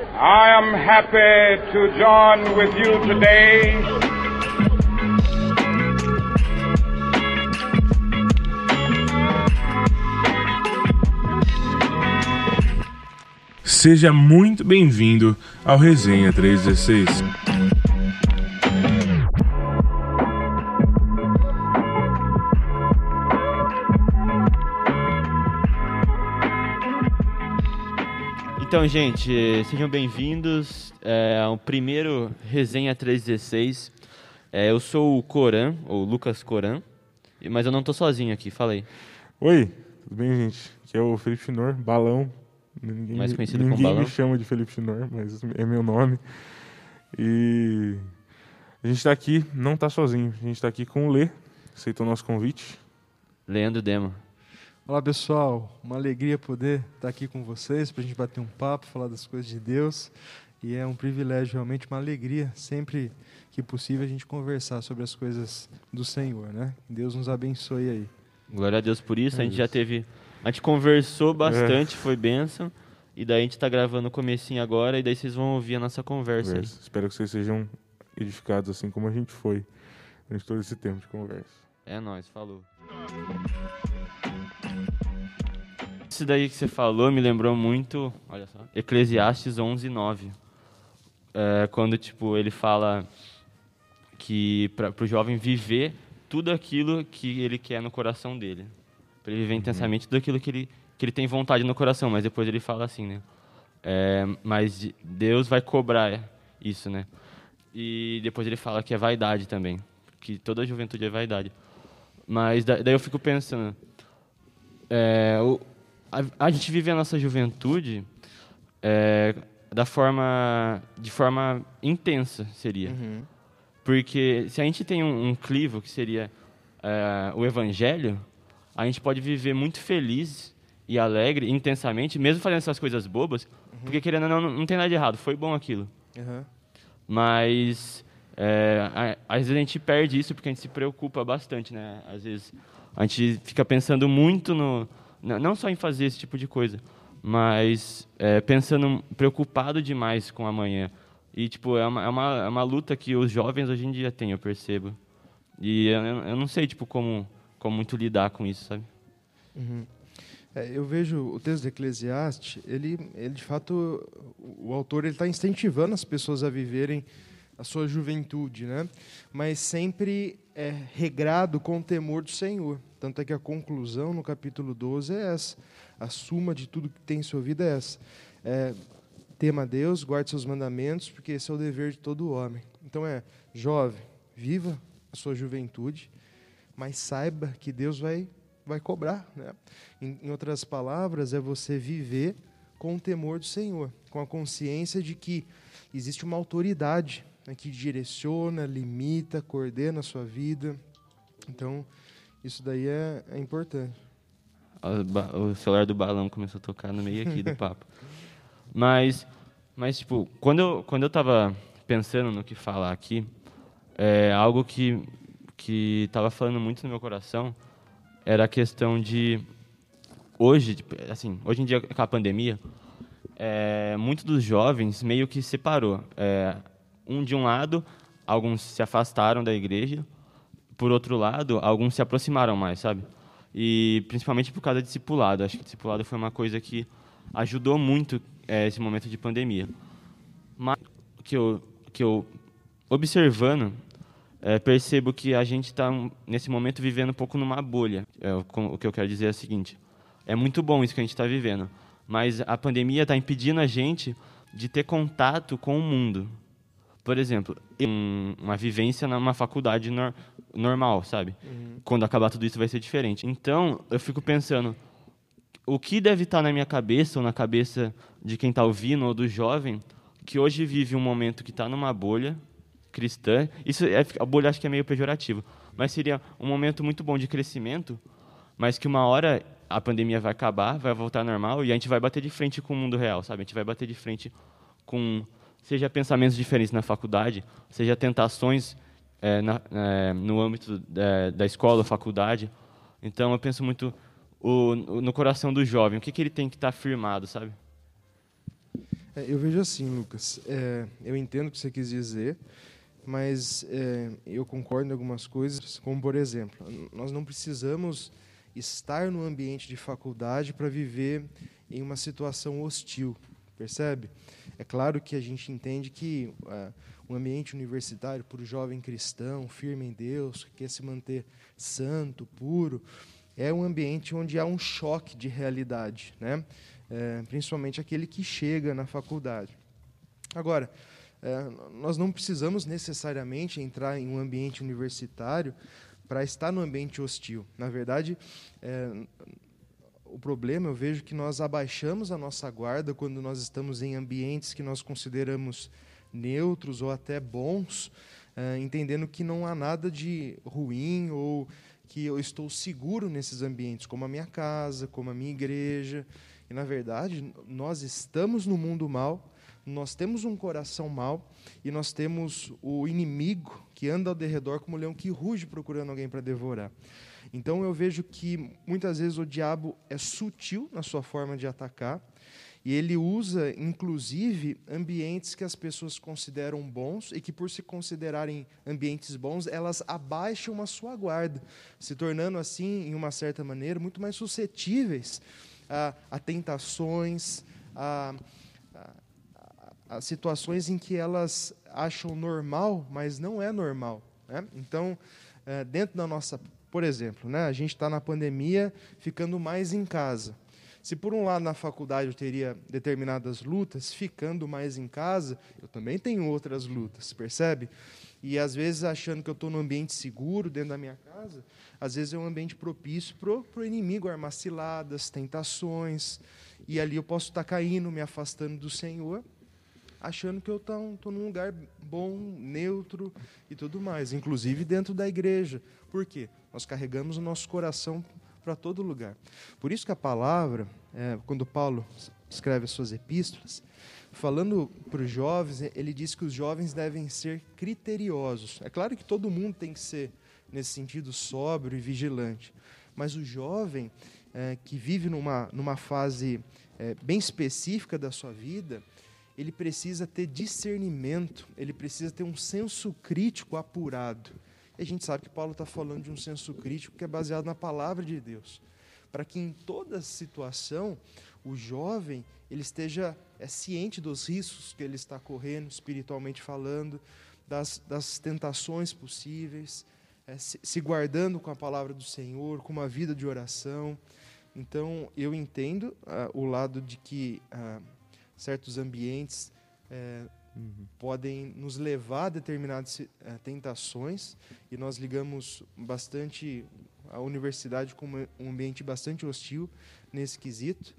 I am happy to join with you today Seja muito bem-vindo ao Resenha 316. Então, gente, sejam bem-vindos é, ao primeiro Resenha 316. É, eu sou o Coran, ou Lucas Coran, mas eu não tô sozinho aqui, falei. Oi, tudo bem, gente? Aqui é o Felipe Chinor, Balão. Ninguém, Mais conhecido ninguém como Balão. me chama de Felipe Chinor, mas é meu nome. E a gente tá aqui, não tá sozinho, a gente tá aqui com o Lê, aceitou o nosso convite. Leandro Demo. Olá pessoal, uma alegria poder estar aqui com vocês para a gente bater um papo, falar das coisas de Deus e é um privilégio, realmente uma alegria sempre que possível a gente conversar sobre as coisas do Senhor, né? Deus nos abençoe aí. Glória a Deus por isso. É a gente já isso. teve. A gente conversou bastante, foi bênção. E daí a gente tá gravando o comecinho agora, e daí vocês vão ouvir a nossa conversa. Conversa. Espero que vocês sejam edificados assim como a gente foi durante todo esse tempo de conversa. É nóis, falou. Isso daí que você falou me lembrou muito, olha só, Eclesiastes 11, 9. É, quando, tipo, ele fala que para o jovem viver tudo aquilo que ele quer no coração dele. Para ele viver intensamente tudo aquilo que ele, que ele tem vontade no coração. Mas depois ele fala assim, né? É, mas de- Deus vai cobrar isso, né? E depois ele fala que é vaidade também. Que toda a juventude é vaidade. Mas da- daí eu fico pensando, é, o- a, a gente vive a nossa juventude é, da forma, de forma intensa, seria. Porque se a gente tem um, um clivo que seria é, o evangelho, a gente pode viver muito feliz e alegre, intensamente, mesmo fazendo essas coisas bobas, porque querendo ou não, não, não tem nada de errado, foi bom aquilo. Mas é, a- às vezes a gente perde isso porque a gente se preocupa bastante, né? Às vezes a gente fica pensando muito no não só em fazer esse tipo de coisa, mas é, pensando preocupado demais com amanhã. E tipo é uma, é uma é uma luta que os jovens hoje em dia têm, eu percebo. E eu, eu não sei tipo como como muito lidar com isso, sabe? É, eu vejo o texto de Eclesiastes, ele, ele de fato, o autor está incentivando as pessoas a viverem a sua juventude, né? Mas sempre é regrado com o temor do Senhor. Tanto é que a conclusão no capítulo 12 é essa. A suma de tudo que tem em sua vida é essa. É, tema a Deus, guarde seus mandamentos, porque esse é o dever de todo homem. Então é, jovem, viva a sua juventude, mas saiba que Deus vai vai cobrar, né? Em, em outras palavras, é você viver com o temor do Senhor, com a consciência de que existe uma autoridade né, que direciona, limita, coordena a sua vida. Então, isso daí é, é importante. O celular do balão começou a tocar no meio aqui do papo. Mas, mas tipo, quando eu, quando eu tava pensando no que falar aqui, é, algo que, que tava falando muito no meu coração era a questão de hoje, tipo, assim, hoje em dia com a pandemia, é, muitos dos jovens meio que separou. É, um de um lado, alguns se afastaram da igreja, por outro lado, alguns se aproximaram mais, sabe? E principalmente por causa do discipulado. Acho que o discipulado foi uma coisa que ajudou muito é, esse momento de pandemia. Mas que eu, que eu observando, é, percebo que a gente está, nesse momento, vivendo um pouco numa bolha. É, o que eu quero dizer é o seguinte: é muito bom isso que a gente está vivendo, mas a pandemia está impedindo a gente de ter contato com o mundo. Por exemplo, um- uma vivência numa faculdade nor- normal, sabe? Quando acabar tudo isso vai ser diferente. Então, eu fico pensando, o que deve estar na minha cabeça ou na cabeça de quem está ouvindo ou do jovem que hoje vive um momento que está numa bolha cristã. Isso é, a bolha acho que é meio pejorativo, mas seria um momento muito bom de crescimento, mas que uma hora a pandemia vai acabar, vai voltar ao normal e a gente vai bater de frente com o mundo real, sabe? A gente vai bater de frente com seja pensamentos diferentes na faculdade, seja tentações é, na- é, no âmbito da, da escola, faculdade. Então eu penso muito o- no coração do jovem, o que, que ele tem que estar firmado, sabe? É, eu vejo assim, Lucas. É, eu entendo o que você quis dizer, mas é, eu concordo em algumas coisas, como por exemplo, nós não precisamos estar no ambiente de faculdade para viver em uma situação hostil, percebe? É claro que a gente entende que uh, um ambiente universitário para o jovem cristão, firme em Deus, que quer se manter santo, puro, é um ambiente onde há um choque de realidade, né? É, principalmente aquele que chega na faculdade. Agora, é, nós não precisamos necessariamente entrar em um ambiente universitário para estar no ambiente hostil. Na verdade, é, o problema eu vejo que nós abaixamos a nossa guarda quando nós estamos em ambientes que nós consideramos neutros ou até bons, é, entendendo que não há nada de ruim ou que eu estou seguro nesses ambientes, como a minha casa, como a minha igreja. E, na verdade, nós estamos no mundo mal, nós temos um coração mal e nós temos o inimigo que anda ao derredor como um leão que ruge procurando alguém para devorar. Então eu vejo que muitas vezes o diabo é sutil na sua forma de atacar e ele usa, inclusive, ambientes que as pessoas consideram bons e que, por se considerarem ambientes bons, elas abaixam a sua guarda, se tornando, assim, em uma certa maneira, muito mais suscetíveis a, a tentações, a, a, a, situações em que elas acham normal, mas não é normal. Né? Então, é, dentro da nossa. Por exemplo, né, a gente está na pandemia ficando mais em casa. Se por um lado na faculdade eu teria determinadas lutas, ficando mais em casa, eu também tenho outras lutas, percebe? E às vezes achando que eu estou num ambiente seguro dentro da minha casa, às vezes é um ambiente propício para o inimigo armar ciladas, tentações, e ali eu posso estar tá caindo, me afastando do Senhor, achando que eu estou num lugar bom, neutro e tudo mais, inclusive dentro da igreja. Por quê? Nós carregamos o nosso coração para todo lugar. Por isso que a palavra, é, quando Paulo escreve as suas epístolas, falando para os jovens, ele diz que os jovens devem ser criteriosos. É claro que todo mundo tem que ser, nesse sentido, sóbrio e vigilante. Mas o jovem é, que vive numa, numa fase é, bem específica da sua vida, ele precisa ter discernimento, ele precisa ter um senso crítico apurado. E a gente sabe que Paulo está falando de um senso crítico que é baseado na palavra de Deus. Para que em toda situação o jovem ele esteja é, ciente dos riscos que ele está correndo, espiritualmente falando, das, das tentações possíveis, é, se, se, guardando com a palavra do Senhor, com uma vida de oração. Então, eu entendo ah, o lado de que ah, certos ambientes é, uhum. podem nos levar a determinadas é, tentações e nós ligamos bastante a universidade como um ambiente bastante hostil nesse quesito,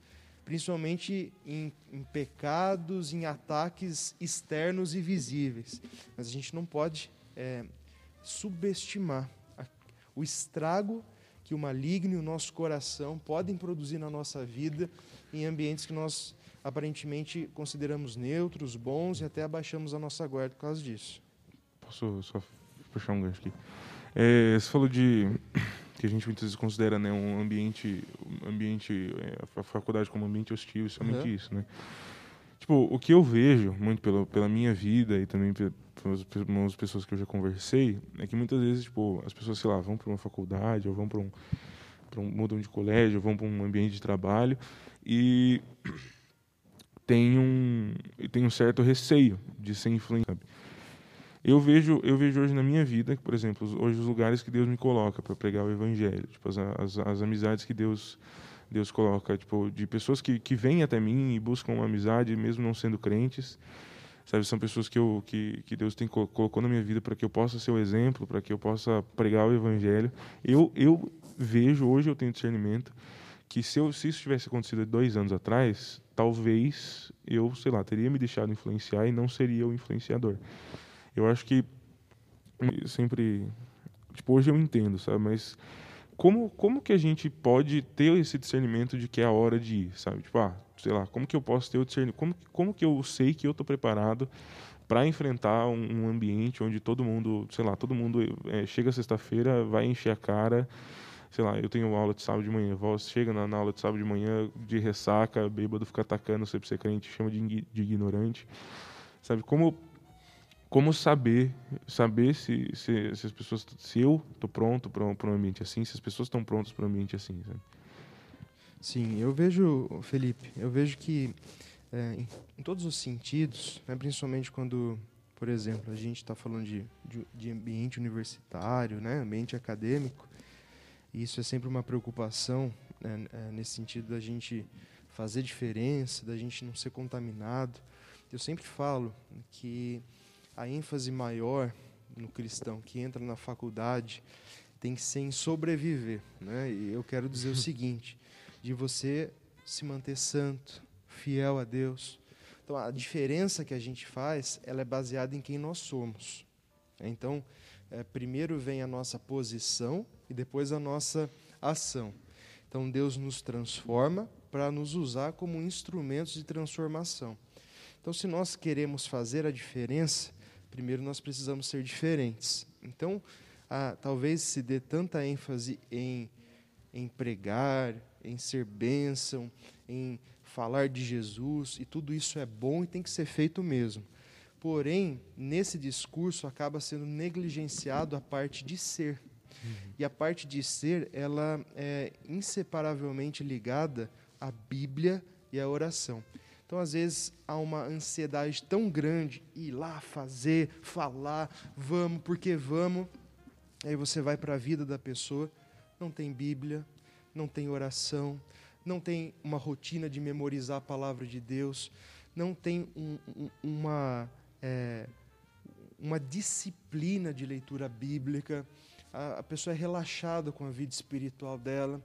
principalmente em, em pecados, em ataques externos e visíveis. Mas a gente não pode é, subestimar a, o estrago que o maligno e o nosso coração podem produzir na nossa vida em ambientes que nós aparentemente consideramos neutros, bons e até abaixamos a nossa guarda por causa disso. Posso só puxar um gancho aqui? É, você falou de que a gente muitas vezes considera né, um ambiente, um ambiente é, a faculdade como um ambiente hostil, e somente uhum. isso, né? Tipo, o que eu vejo muito pela, pela minha vida e também pelas pessoas que eu já conversei é que muitas vezes, tipo, as pessoas, sei lá, vão para uma faculdade ou vão para um, um mudam de colégio, ou vão para um ambiente de trabalho e tem um, tem um certo receio de ser influenciado. Eu vejo, eu vejo hoje na minha vida, por exemplo, hoje os lugares que Deus me coloca para pregar o evangelho, tipo, as, as, as, amizades que Deus Deus coloca, tipo, de pessoas que, que vêm até mim e buscam uma amizade, mesmo não sendo crentes, sabe, são pessoas que eu que, que Deus tem colocou na minha vida para que eu possa ser o exemplo, para que eu possa pregar o evangelho. Eu eu vejo hoje eu tenho discernimento que se, eu, se isso tivesse acontecido dois anos atrás, talvez eu, sei lá, teria me deixado influenciar e não seria o influenciador. Eu acho que sempre, tipo, hoje eu entendo, sabe? Mas como, como que a gente pode ter esse discernimento de que é a hora de ir, sabe? Tipo, ah, sei lá, como que eu posso ter o discernimento? Como, como que eu sei que eu estou preparado para enfrentar um, um, ambiente onde todo mundo, sei lá, todo mundo é, chega sexta-feira, vai encher a cara sei lá, eu tenho aula de sábado de manhã, vó chega na, na aula de sábado de manhã de ressaca, bêbado, fica atacando você ser crente, chama de, de ignorante. Sabe, como como saber saber se, se, se, as pessoas se eu tô pronto para um ambiente assim se as pessoas estão prontas para um ambiente assim sabe? sim eu vejo Felipe eu vejo que é, em, em, todos os sentidos né, principalmente quando por exemplo a gente está falando de, de, de, ambiente universitário né ambiente acadêmico isso é sempre uma preocupação né, é, nesse sentido da gente fazer diferença da gente não ser contaminado eu sempre falo que a ênfase maior no cristão que entra na faculdade tem que ser em sobreviver. Né? E eu quero dizer o seguinte: de você se manter santo, fiel a Deus. Então, a diferença que a gente faz, ela é baseada em quem nós somos. Então, é, primeiro vem a nossa posição e depois a nossa ação. Então, Deus nos transforma para nos usar como instrumentos de transformação. Então, se nós queremos fazer a diferença, primeiro nós precisamos ser diferentes. Então, ah, talvez se dê tanta ênfase em, em pregar, em ser bênção, em falar de Jesus, e tudo isso é bom e tem que ser feito mesmo. Porém, nesse discurso acaba sendo negligenciado a parte de ser. Uhum. E a parte de ser, ela é inseparavelmente ligada à Bíblia e à oração. Então, às vezes, há uma ansiedade tão grande, ir lá fazer, falar, vamos, porque vamos. Aí você vai para a vida da pessoa, não tem Bíblia, não tem oração, não tem uma rotina de memorizar a palavra de Deus, não tem um, um, uma, é, uma disciplina de leitura bíblica, a, a, pessoa é relaxada com a vida espiritual dela.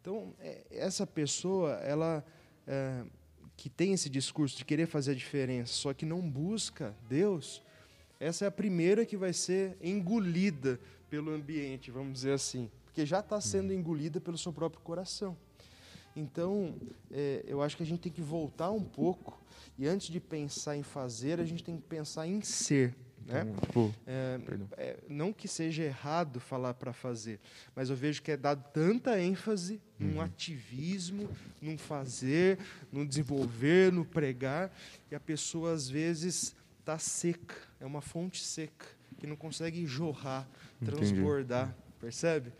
Então, é, essa pessoa, ela. É, que tem esse discurso de querer fazer a diferença, só que não busca Deus, essa é a primeira que vai ser engolida pelo ambiente, vamos dizer assim, porque já está sendo engolida pelo seu próprio coração. Então, é, eu acho que a gente tem que voltar um pouco e antes de pensar em fazer, a gente tem que pensar em ser. Né? Então, tipo, é, é, não que seja errado falar para fazer, mas eu vejo que é dado tanta ênfase uhum. num ativismo, num fazer, no desenvolver, no pregar, e a pessoa às vezes está seca, é uma fonte seca, que não consegue jorrar, transbordar, Entendi. percebe?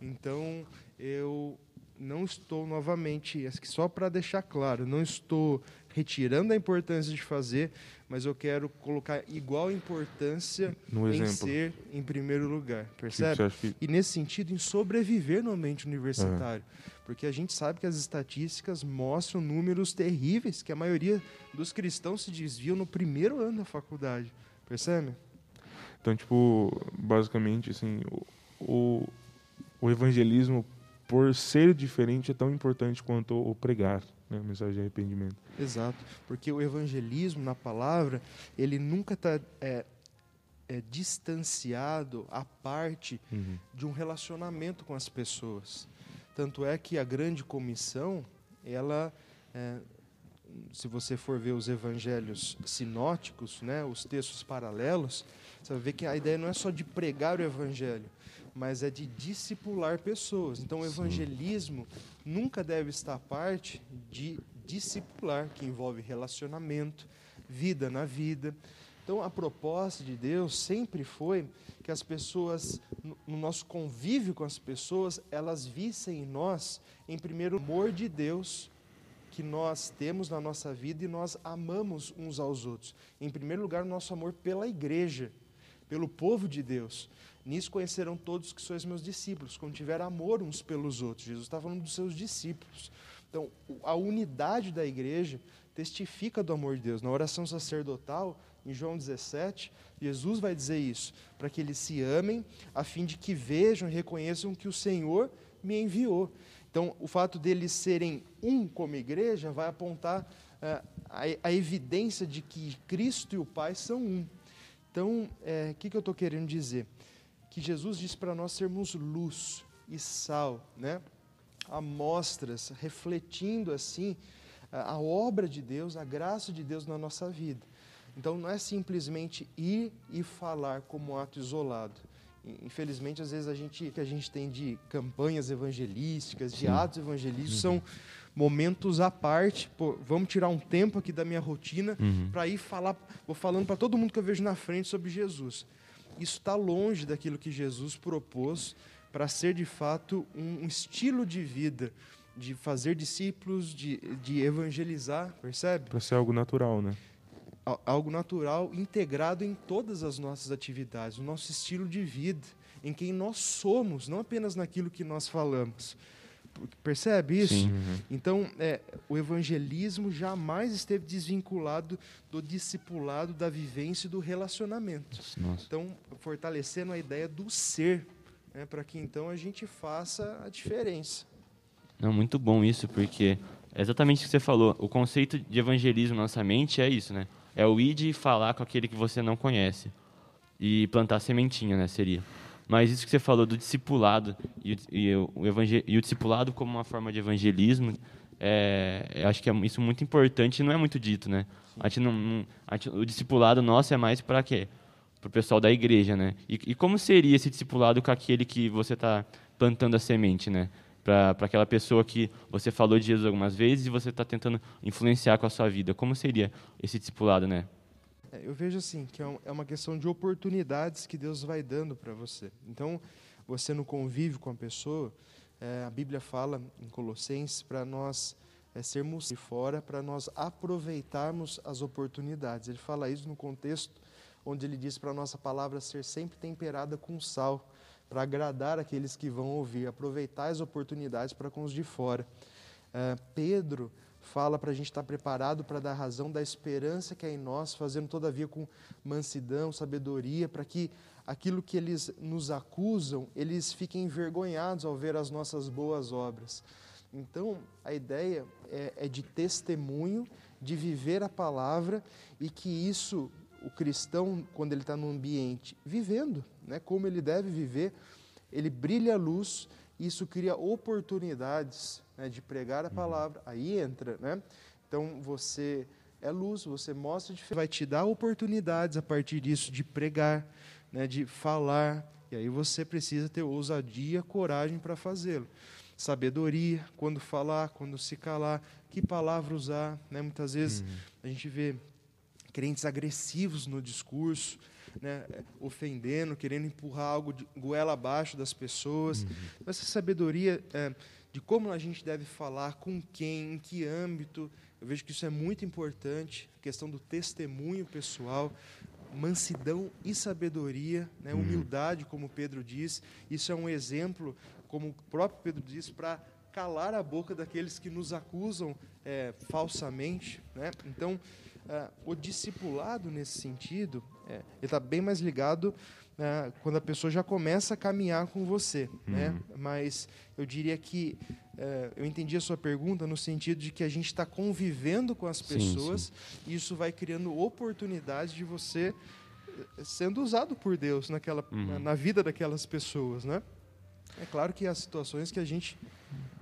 Então, eu não estou novamente, só para deixar claro, não estou retirando a importância de fazer, mas eu quero colocar igual importância no em exemplo. ser em primeiro lugar, percebe? Que... E nesse sentido, em sobreviver no ambiente universitário. Porque a gente sabe que as estatísticas mostram números terríveis, que a maioria dos cristãos se desviam no primeiro ano da faculdade, percebe? Então, tipo, basicamente, assim, o, o evangelismo, por ser diferente, é tão importante quanto o pregar né, a mensagem de arrependimento. Exato, porque o evangelismo na palavra ele nunca está é, é, distanciado à parte uhum. de um relacionamento com as pessoas. Tanto é que a grande comissão, ela, é, se você for ver os evangelhos sinóticos, né, os textos paralelos, você vai ver que a ideia não é só de pregar o evangelho, mas é de discipular pessoas. Então, o evangelismo nunca deve estar parte de discipular, que envolve relacionamento, vida na vida. Então, a proposta de Deus sempre foi que as pessoas, no nosso convívio com as pessoas, elas vissem em nós, em primeiro, o amor de Deus que nós temos na nossa vida e nós amamos uns aos outros. Em primeiro lugar, o nosso amor pela igreja, pelo povo de Deus. Nisso conhecerão todos que sois meus discípulos, quando tiver amor uns pelos outros. Jesus está falando dos seus discípulos. Então, a unidade da igreja testifica do amor de Deus. Na oração sacerdotal, em João 17, Jesus vai dizer isso, para que eles se amem, a fim de que vejam e reconheçam que o Senhor me enviou. Então, o fato deles serem um como igreja vai apontar é, a, a, evidência de que Cristo e o Pai são um. Então, o é, que, que eu estou querendo dizer? que Jesus diz para nós sermos luz e sal, né? amostras, refletindo assim a obra de Deus, a graça de Deus na nossa vida. Então não é simplesmente ir e falar como ato isolado. infelizmente, às vezes a gente que a gente tem de campanhas evangelísticas, de Sim. atos evangelísticos, uhum. são momentos à parte. Pô, vamos tirar um tempo aqui da minha rotina uhum. para ir falar, vou falando para todo mundo que eu vejo na frente sobre Jesus. Isso está longe daquilo que Jesus propôs para ser de fato um, um estilo de vida, de fazer discípulos, de, de evangelizar, percebe? Para ser algo natural, né? Algo natural, integrado em todas as nossas atividades, o nosso estilo de vida, em quem nós somos, não apenas naquilo que nós falamos. Percebe isso? Sim. Uhum. Então, é, o evangelismo jamais esteve desvinculado do discipulado, da vivência e do relacionamento. Nossa. Então, fortalecendo a ideia do ser, né, para que então a gente faça a diferença. Não, muito bom isso, porque é exatamente o que você falou. O conceito de evangelismo na nossa mente é isso, né? É o ir e falar com aquele que você não conhece. E plantar sementinha, né? Seria. Mas isso que você falou do discipulado e, e, o, e o discipulado como uma forma de evangelismo, é, eu acho que é isso muito importante e não é muito dito, né? A gente não, não a gente, o discipulado nosso é mais para quê? Para o pessoal da igreja, né? E, e, como seria esse discipulado com aquele que você está plantando a semente, né? Para aquela pessoa que você falou de Jesus algumas vezes e você está tentando influenciar com a sua vida. Como seria esse discipulado, né? Eu vejo assim, que é, é uma questão de oportunidades que Deus vai dando para você. Então, você no convívio com a pessoa, é, a Bíblia fala em Colossenses para nós é, sermos de fora, para nós aproveitarmos as oportunidades. Ele fala isso no contexto onde ele diz para a nossa palavra ser sempre temperada com sal, para agradar aqueles que vão ouvir, aproveitar as oportunidades para com os de fora. É, Pedro fala para a gente estar preparado para dar razão da esperança que é em nós, fazendo todavia com mansidão, sabedoria, para que aquilo que eles nos acusam, eles fiquem envergonhados ao ver as nossas boas obras. Então, a ideia é, é de testemunho, de viver a palavra e que isso, o cristão, quando ele está no ambiente vivendo, né, como ele deve viver, ele brilha a luz, isso cria oportunidades né, de pregar a uhum. palavra, aí entra, né? Então você é luz, você mostra, vai te dar oportunidades a partir disso de pregar, né, de falar, e aí você precisa ter ousadia, coragem para fazê-lo. Sabedoria, quando falar, quando se calar, que palavra usar, né? Muitas vezes uhum. a gente vê crentes agressivos no discurso, né, ofendendo, querendo empurrar algo de goela abaixo das pessoas. Uhum. Essa sabedoria é, de como a gente deve falar, com quem, em que âmbito, eu vejo que isso é muito importante. A questão do testemunho pessoal, mansidão e sabedoria, né, uhum. humildade, como Pedro diz. Isso é um exemplo, como o próprio Pedro diz, para calar a boca daqueles que nos acusam é, falsamente. Né? Então, uh, o discipulado, nesse sentido, é, ele está bem mais ligado uh, quando a pessoa já começa a caminhar com você. Né? Uhum. Né? Mas eu diria que uh, eu entendi a sua pergunta no sentido de que a gente está convivendo com as pessoas sim, sim. e isso vai criando oportunidades de você sendo usado por Deus naquela, uhum. na, na vida daquelas pessoas, né? É claro que há situações que a gente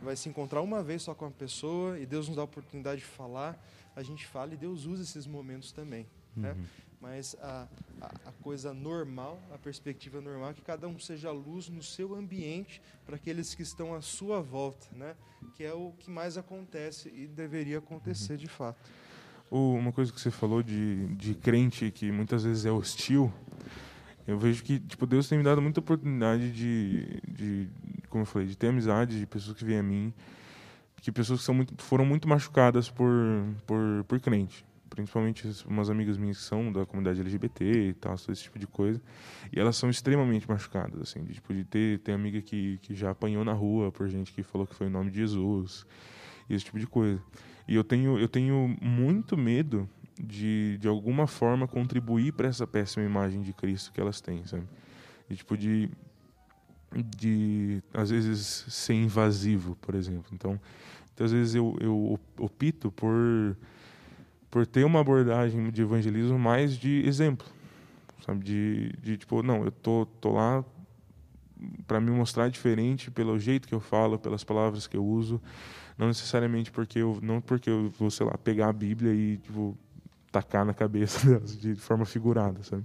vai se encontrar uma vez só com a pessoa e Deus nos dá a oportunidade de falar, a gente fala e Deus usa esses momentos também. Né? Uhum. Né? Mas a, a, a, coisa normal, a perspectiva normal é que cada um seja luz no seu ambiente para aqueles que estão à sua volta, né? que é o que mais acontece e deveria acontecer de fato. Uma coisa que você falou de, de crente que muitas vezes é hostil, eu vejo que tipo Deus tem me dado muita oportunidade de, de como eu falei, de ter amizade de pessoas que vêm a mim, que pessoas que são muito, foram muito machucadas por, por, por crente. Principalmente umas amigas minhas que são da comunidade LGBT e tal, esse tipo de coisa. E elas são extremamente machucadas, assim, de, tipo, de ter, ter amiga que, que já apanhou na rua por gente que falou que foi o nome de Jesus, esse tipo de coisa. E eu tenho, eu tenho muito medo de, de alguma forma, contribuir para essa péssima imagem de Cristo que elas têm, sabe? E, tipo, de, de às vezes ser invasivo, por exemplo. Então, muitas vezes eu, eu opto por por ter uma abordagem de evangelismo mais de exemplo, sabe, de, de tipo, não, eu tô tô lá para me mostrar diferente pelo jeito que eu falo, pelas palavras que eu uso, não necessariamente porque eu não porque eu vou, sei lá, pegar a Bíblia e tipo tacar na cabeça delas de forma figurada, sabe?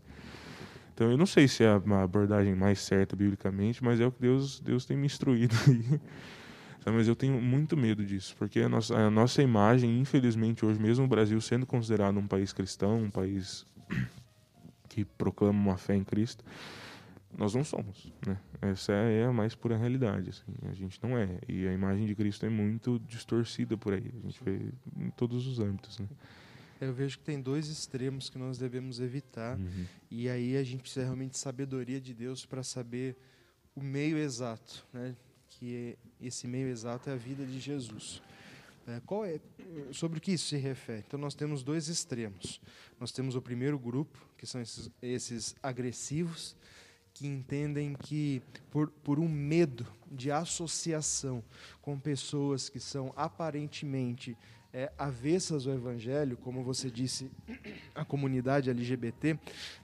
Então eu não sei se é a abordagem mais certa biblicamente, mas é o que Deus, Deus tem me instruído aí. Mas eu tenho muito medo disso, porque a nossa, a nossa imagem, infelizmente, hoje mesmo o Brasil sendo considerado um país cristão, um país que proclama uma fé em Cristo, nós não somos, né? Essa é a mais pura realidade, assim. A gente não é. E a imagem de Cristo é muito distorcida por aí. A gente vê em todos os âmbitos, né? Eu vejo que tem dois extremos que nós devemos evitar. Uhum. E aí a gente precisa realmente de sabedoria de Deus para saber o meio exato, né? Que esse meio exato é a vida de Jesus. É, qual é, sobre o que isso se refere? Então, nós temos dois extremos. Nós temos o primeiro grupo, que são esses, esses agressivos, que entendem que, por, por um medo de associação com pessoas que são aparentemente é, avessas ao evangelho, como você disse, a comunidade LGBT,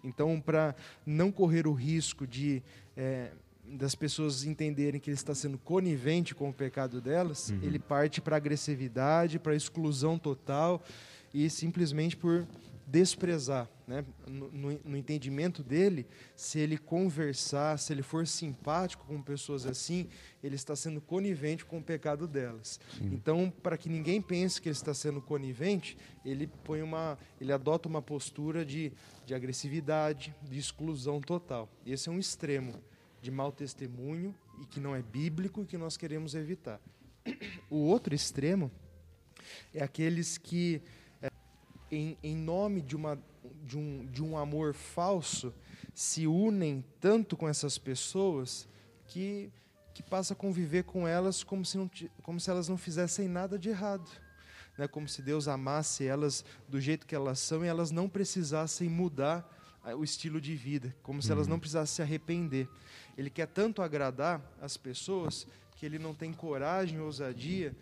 então, para não correr o risco de. É, das pessoas entenderem que ele está sendo conivente com o pecado delas, uhum. ele parte para agressividade, para exclusão total e simplesmente por desprezar. Né? No, no, no, entendimento dele, se ele conversar, se ele for simpático com pessoas assim, ele está sendo conivente com o pecado delas. Sim. Então, para que ninguém pense que ele está sendo conivente, ele põe uma, ele adota uma postura de, de agressividade, de exclusão total. Esse é um extremo de mau testemunho e que não é bíblico e que nós queremos evitar. O outro extremo é aqueles que, é, em, em nome de, uma, de, um, de um amor falso, se unem tanto com essas pessoas que, que passa a conviver com elas como se, não, como se elas não fizessem nada de errado. Né? Como se Deus amasse elas do jeito que elas são e elas não precisassem mudar o estilo de vida, como se elas não uhum. precisassem se arrepender. Ele quer tanto agradar as pessoas que ele não tem coragem, ousadia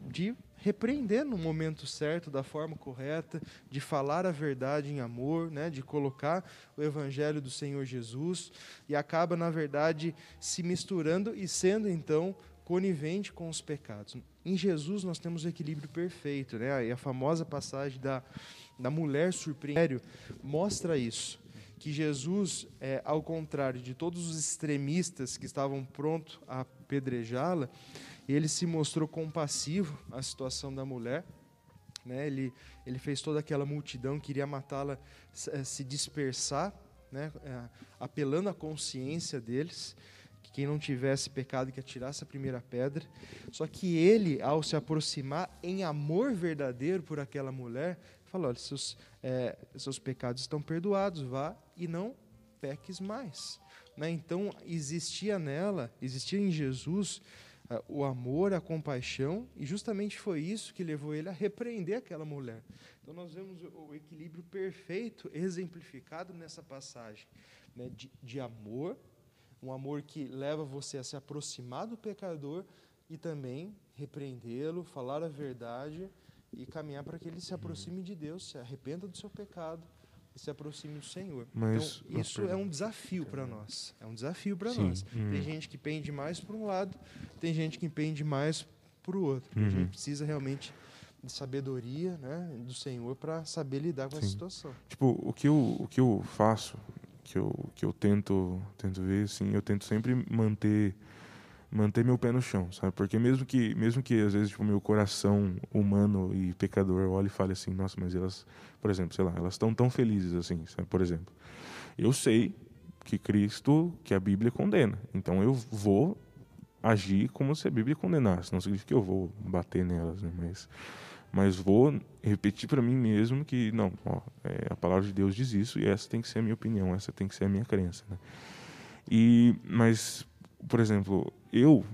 de repreender no momento certo, da forma correta, de falar a verdade em amor, né, de colocar o evangelho do Senhor Jesus e acaba na verdade se misturando e sendo então conivente com os pecados. Em Jesus nós temos o equilíbrio perfeito, né? E a famosa passagem da da mulher surpreendente mostra isso que Jesus, é, ao contrário de todos os extremistas que estavam prontos a apedrejá-la, ele se mostrou compassivo à situação da mulher. Né? Ele, ele fez toda aquela multidão, queria matá-la, se é, dispersar, né? É, apelando à consciência deles, que quem não tivesse pecado que atirasse a primeira pedra. Só que ele, ao se aproximar em amor verdadeiro por aquela mulher, falou: olha, seus, é, seus pecados estão perdoados, vá e não peques mais. Né? Então, existia nela, existia em Jesus uh, o amor, a compaixão, e justamente foi isso que levou ele a repreender aquela mulher. Então, nós vemos o equilíbrio perfeito exemplificado nessa passagem né? de, de amor, um amor que leva você a se aproximar do pecador e também repreendê-lo, falar a verdade e caminhar para que ele se aproxime de Deus, se arrependa do seu pecado e se aproxime do Senhor. Mas, então, isso é um desafio para nós. É um desafio para nós. Hum. Tem gente que pende mais para um lado, tem gente que pende mais para o outro. Uhum. A gente precisa realmente de sabedoria né, do Senhor para saber lidar com Sim. a situação. Tipo, o que eu, o que eu faço, que eu, que eu tento, tento ver, assim, eu tento sempre manter manter meu pé no chão, sabe? Porque mesmo que, mesmo que às vezes, tipo, meu coração humano e pecador olhe e fale assim, nossa, mas elas, por exemplo, sei lá, elas estão tão felizes assim, sabe? Por exemplo, eu sei que Cristo, que a Bíblia condena, então eu vou agir como se a Bíblia condenasse. Não significa que eu vou bater nelas, né? Mas, mas vou repetir para mim mesmo que não, ó, é, a palavra de Deus diz isso e essa tem que ser a minha opinião, essa tem que ser a minha crença, né? E, mas por exemplo, eu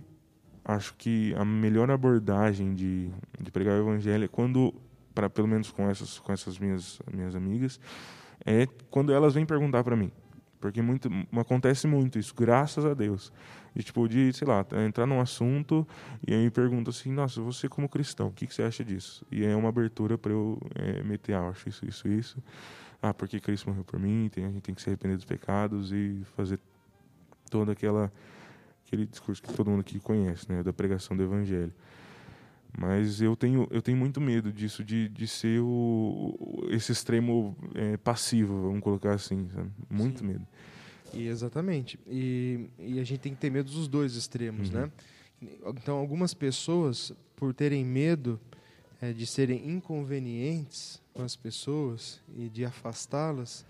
acho que a melhor abordagem de, de pregar o evangelho é quando, para pelo menos com essas com essas minhas minhas amigas, é quando elas vêm perguntar para mim, porque muito acontece muito isso, graças a Deus, de tipo de sei lá entrar num assunto e aí pergunta assim, nossa, você como cristão, o que, que você acha disso? E é uma abertura para eu é, meter, ah, acho isso, isso, isso. Ah, porque Cristo morreu por mim, tem, a gente tem que se arrepender dos pecados e fazer toda aquela aquele discurso que todo mundo aqui conhece, né, da pregação do evangelho. Mas eu tenho, eu tenho muito medo disso, de, de ser o, esse extremo é, passivo, vamos colocar assim, sabe? muito Sim. medo. E, exatamente. E, e a gente tem que ter medo dos dois extremos, Uhum. né? Então, algumas pessoas, por terem medo é, de serem inconvenientes com as pessoas e de afastá-las,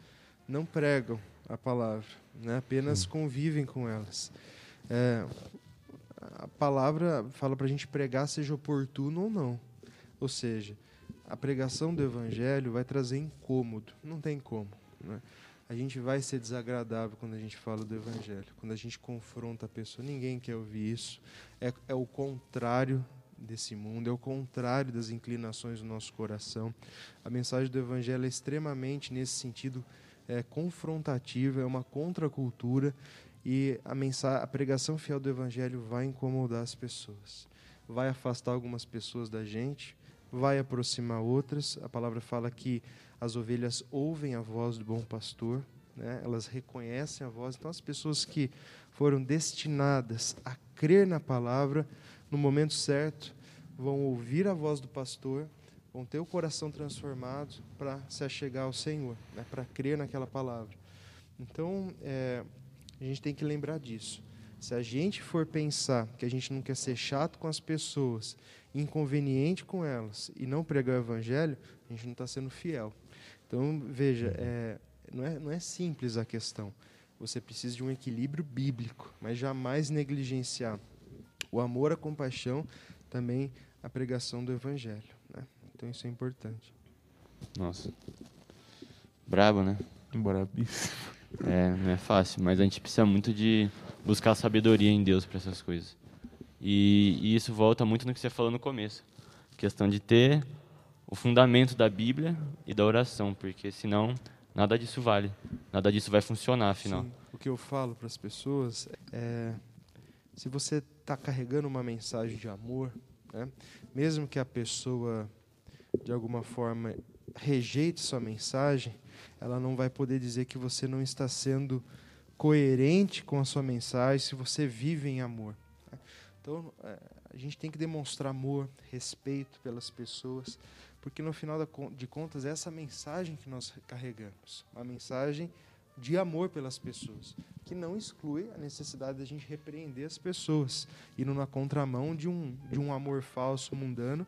não pregam a palavra, né? apenas convivem com elas. É, a palavra fala para a gente pregar, seja oportuno ou não. Ou seja, a pregação do evangelho vai trazer incômodo, não tem como. Né? A gente vai ser desagradável quando a gente fala do evangelho, quando a gente confronta a pessoa. Ninguém quer ouvir isso. É, é o contrário desse mundo, é o contrário das inclinações do nosso coração. A mensagem do evangelho é extremamente nesse sentido é, confrontativa, é uma contracultura e a, mensagem, a pregação fiel do evangelho vai incomodar as pessoas, vai afastar algumas pessoas da gente, vai aproximar outras. A palavra fala que as ovelhas ouvem a voz do bom pastor, né? elas reconhecem a voz. Então, as pessoas que foram destinadas a crer na palavra, no momento certo, vão ouvir a voz do pastor, vão ter o coração transformado para se achegar ao Senhor, né? para crer naquela palavra. Então, é, a gente tem que lembrar disso. Se a gente for pensar que a gente não quer ser chato com as pessoas, inconveniente com elas e não pregar o evangelho, a gente não está sendo fiel. Então, veja, é, não, é, não é simples a questão. Você precisa de um equilíbrio bíblico, mas jamais negligenciar o amor, a compaixão, também a pregação do evangelho. Né? Então, isso é importante. Nossa. Brabo, né? Brabíssimo. É, não é fácil, mas a gente precisa muito de buscar sabedoria em Deus para essas coisas. E, e, isso volta muito no que você falou no começo. Questão de ter o fundamento da Bíblia e da oração, porque senão nada disso vale. Nada disso vai funcionar, afinal. Sim, o que eu falo para as pessoas é: se você está carregando uma mensagem de amor, né, mesmo que a pessoa, de alguma forma, rejeite sua mensagem, ela não vai poder dizer que você não está sendo coerente com a sua mensagem se você vive em amor. né. Então, a gente tem que demonstrar amor, respeito pelas pessoas, porque no final de contas, é essa mensagem que nós carregamos uma mensagem de amor pelas pessoas, que não exclui a necessidade da gente repreender as pessoas, indo na contramão de um, de um amor falso, mundano,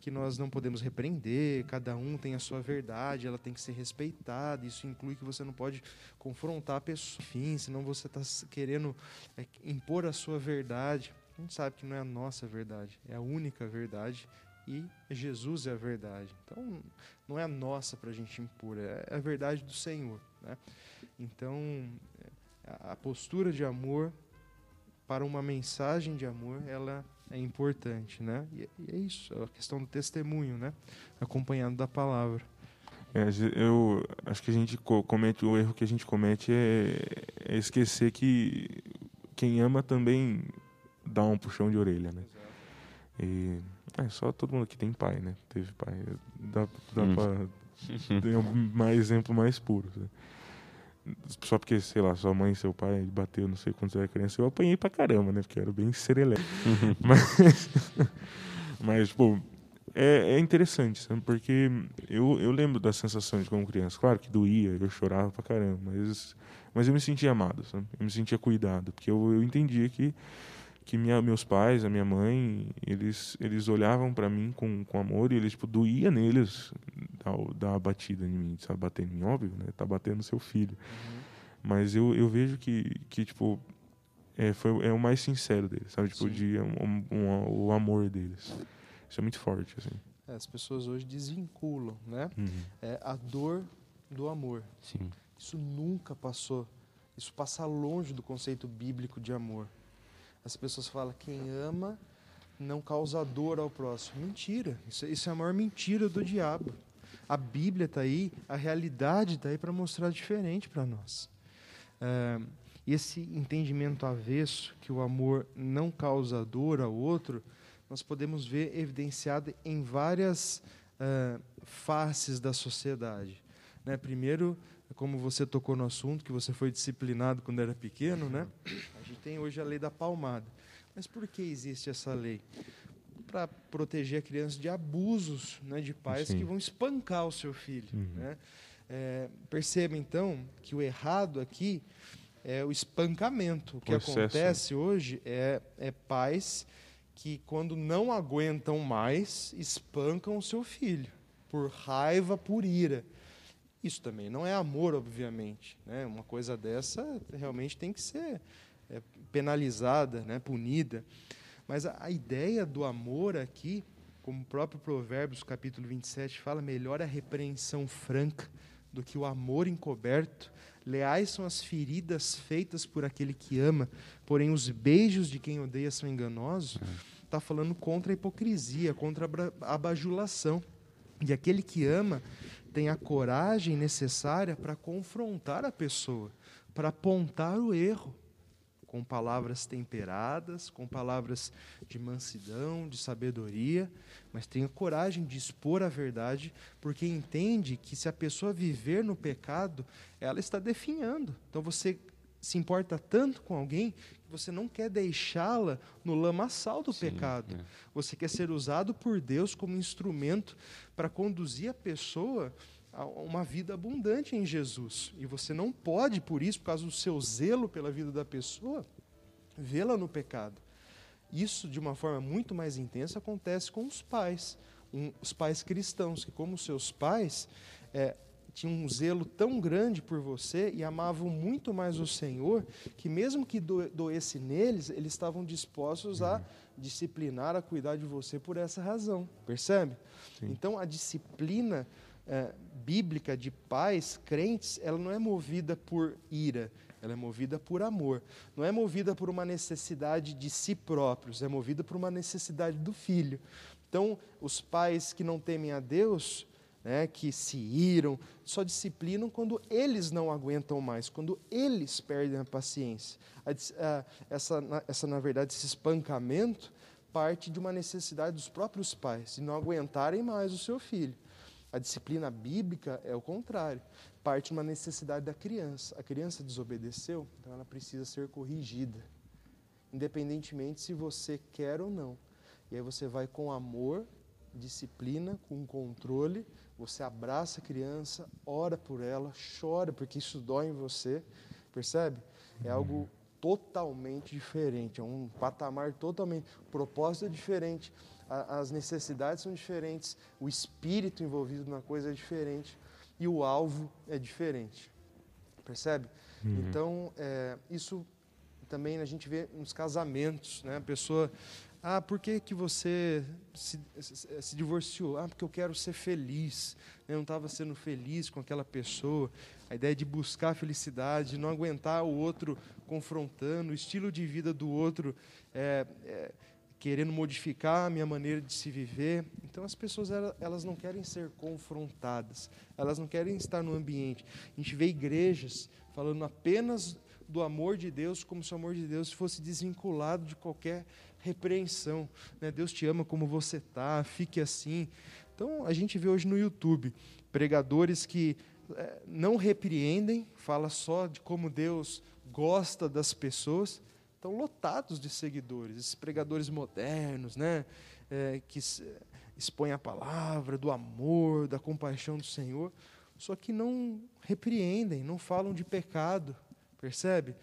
que nós não podemos repreender, cada um tem a sua verdade, ela tem que ser respeitada, isso inclui que você não pode confrontar a pessoa, enfim, senão você está querendo é, impor a sua verdade. A gente sabe que não é a nossa verdade, é a única verdade e Jesus é a verdade. Então, não é a nossa para a gente impor, é a verdade do Senhor. Né? Então, a postura de amor para uma mensagem de amor, ela é importante, né? E, é isso, a questão do testemunho, né? Acompanhado da palavra. É, eu acho que a gente comete o erro que a gente comete é, é esquecer que quem ama também dá um puxão de orelha, né? E é só todo mundo que tem pai, né? Teve pai, dá, dá hum. para ter um mais exemplo mais puro. Né? Só porque, sei lá, sua mãe e seu pai bateu, não sei quando você era criança, eu apanhei pra caramba, né? Porque eu era bem serelepe. mas, mas, tipo, é, é interessante, sabe? Porque eu, eu lembro da sensação de como criança. Claro que doía, eu chorava pra caramba, mas, mas eu me sentia amado, sabe? Eu me sentia cuidado, porque eu, eu entendia que que minha, meus pais, a minha mãe, eles, eles olhavam para mim com, com amor e eles, tipo, doía neles dar, uma batida em mim, sabe? Bater em mim, óbvio, né? Tá batendo no seu filho. Uhum. Mas eu, eu vejo que, que tipo, é, foi, é o mais sincero deles, sabe? Tipo, de, um, um, o amor deles. Isso é muito forte, assim. É, as pessoas hoje desvinculam, né? Uhum. É, a dor do amor. Sim. Isso nunca passou. Isso passa longe do conceito bíblico de amor. As pessoas falam quem ama não causa dor ao próximo. Mentira. Isso, isso é a maior mentira do diabo. A Bíblia está aí, a realidade está aí para mostrar diferente para nós. É, esse entendimento avesso, que o amor não causa dor ao outro, nós podemos ver evidenciado em várias uh, faces da sociedade. Né? Primeiro, como você tocou no assunto, que você foi disciplinado quando era pequeno, né? Tem hoje a lei da palmada. Mas por que existe essa lei? Para proteger a criança de abusos né, de pais Sim. que vão espancar o seu filho. Uhum. Né? É, perceba, então, que o errado aqui é o espancamento. O que O excesso. acontece hoje é, é pais que, quando não aguentam mais, espancam o seu filho, por raiva, por ira. Isso também não é amor, obviamente. Né? Uma coisa dessa realmente tem que ser penalizada, né? punida. Mas a, a ideia do amor aqui, como o próprio Provérbios, capítulo 27, fala, melhor a repreensão franca do que o amor encoberto. Leais são as feridas feitas por aquele que ama, porém os beijos de quem odeia são enganosos. Está falando contra a hipocrisia, contra a bajulação. E aquele que ama tem a coragem necessária para confrontar a pessoa, para apontar o erro, com palavras temperadas, com palavras de mansidão, de sabedoria, mas tenha coragem de expor a verdade, porque entende que se a pessoa viver no pecado, ela está definhando. Então você se importa tanto com alguém que você não quer deixá-la no lamaçal do Sim, pecado. é. Você quer ser usado por Deus como instrumento para conduzir a pessoa uma vida abundante em Jesus. E você não pode, por isso, por causa do seu zelo pela vida da pessoa, vê-la no pecado. Isso, de uma forma muito mais intensa, acontece com os pais. Um- os pais cristãos, que, como seus pais, é, tinham um zelo tão grande por você e amavam muito mais o Senhor, que mesmo que do- doesse neles, eles estavam dispostos a disciplinar, a cuidar de você por essa razão. Percebe? Sim. Então, a disciplina eh, bíblica de pais crentes, ela não é movida por ira, ela é movida por amor. Não é movida por uma necessidade de si próprios, é movida por uma necessidade do filho. Então, os pais que não temem a Deus, né, que se iram, só disciplinam quando eles não aguentam mais, quando eles perdem a paciência. A a- essa, essa, na verdade, esse espancamento parte de uma necessidade dos próprios pais, de não aguentarem mais o seu filho. A disciplina bíblica é o contrário, parte de uma necessidade da criança. A criança desobedeceu, então ela precisa ser corrigida, independentemente se você quer ou não. E aí você vai com amor, disciplina, com controle, você abraça a criança, ora por ela, chora porque isso dói em você, percebe? É algo totalmente diferente, é um patamar totalmente, propósito é diferente, a- as necessidades são diferentes, o espírito envolvido na coisa é diferente e o alvo é diferente, percebe? Então, é, isso também a gente vê nos casamentos, né? A pessoa, ah, por que, que você se, se, se divorciou? Ah, porque eu quero ser feliz. Eu não estava sendo feliz com aquela pessoa. A ideia de buscar a felicidade, de não aguentar o outro confrontando, o estilo de vida do outro é, é, querendo modificar a minha maneira de se viver. Então as pessoas ela- elas não querem ser confrontadas, elas não querem estar no ambiente. A gente vê igrejas falando apenas do amor de Deus, como se o amor de Deus fosse desvinculado de qualquer repreensão. né? Deus te ama como você está, fique assim. Então a gente vê hoje no YouTube pregadores que eh, não repreendem, fala só de como Deus gosta das pessoas, estão lotados de seguidores, esses pregadores modernos, né, eh, que expõem a palavra do amor, da compaixão do Senhor, só que não repreendem, não falam de pecado, percebe?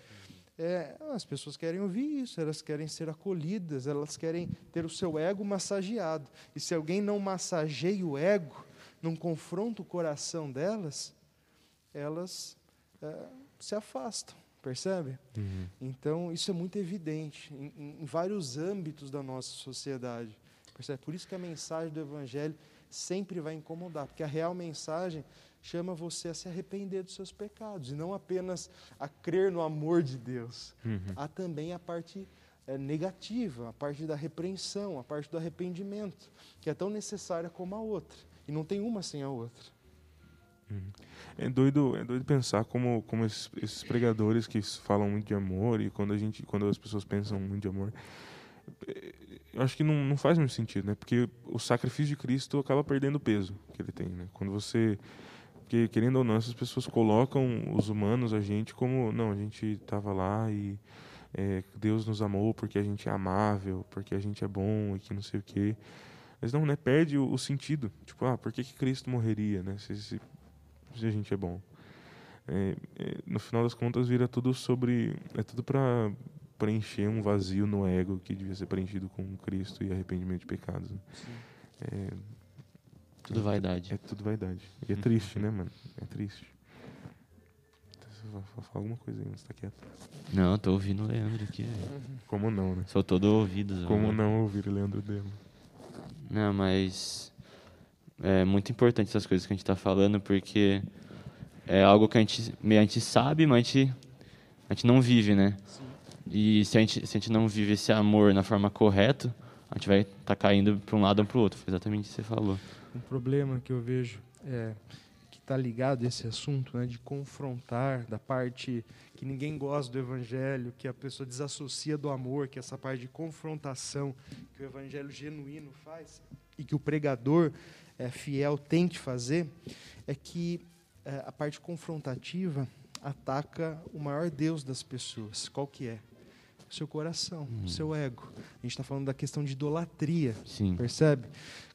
É, as pessoas querem ouvir isso, elas querem ser acolhidas, elas querem ter o seu ego massageado. E se alguém não massageia o ego, não confronta o coração delas, elas é, se afastam, percebe? Então, isso é muito evidente em, em- vários âmbitos da nossa sociedade. Percebe? Por isso que a mensagem do Evangelho sempre vai incomodar, porque a real mensagem chama você a se arrepender dos seus pecados, e não apenas a crer no amor de Deus. Há também a parte eh, negativa, a parte da repreensão, a parte do arrependimento, que é tão necessária como a outra. E não tem uma sem a outra. É doido, é doido pensar como, como esses, esses pregadores que falam muito de amor e quando a gente, quando as pessoas pensam muito de amor, eh, eu acho que não, não faz muito sentido, né? Porque o sacrifício de Cristo acaba perdendo o peso que ele tem, né? Quando você, porque querendo ou não, essas pessoas colocam os humanos, a gente como, não, a gente estava lá e eh, Deus nos amou porque a gente é amável, porque a gente é bom e que não sei o quê. Mas não, né? Perde o, o sentido. Tipo, ah, por que, que Cristo morreria, né? Se, se, se a gente é bom. é, é, no final das contas vira tudo sobre é tudo para preencher um vazio no ego que devia ser preenchido com Cristo e arrependimento de pecados né? é, Tudo vaidade. é tudo vaidade e é triste né mano é triste Você vai Fala alguma coisa aí, mas tá quieto. Não, tô ouvindo o Leandro aqui. Como não, né? Sou todo ouvido. Como não ouvir o Leandro Demo? Não, mas é muito importante essas coisas que a gente está falando, porque é algo que a gente, a gente sabe, mas a gente, a gente não vive, né? E se a, gente, se a gente não vive esse amor na forma correta, a gente vai estar tá caindo para um lado ou para o outro. Foi exatamente o que você falou. Um problema que eu vejo é que está ligado a esse assunto, né, de confrontar, da parte que ninguém gosta do evangelho, que a pessoa desassocia do amor, que essa parte de confrontação que o evangelho genuíno faz e que o pregador é, fiel tem que fazer, é que é, a parte confrontativa ataca o maior Deus das pessoas. Qual que é? O seu coração, o seu ego. A gente está falando da questão de idolatria. Sim. Percebe?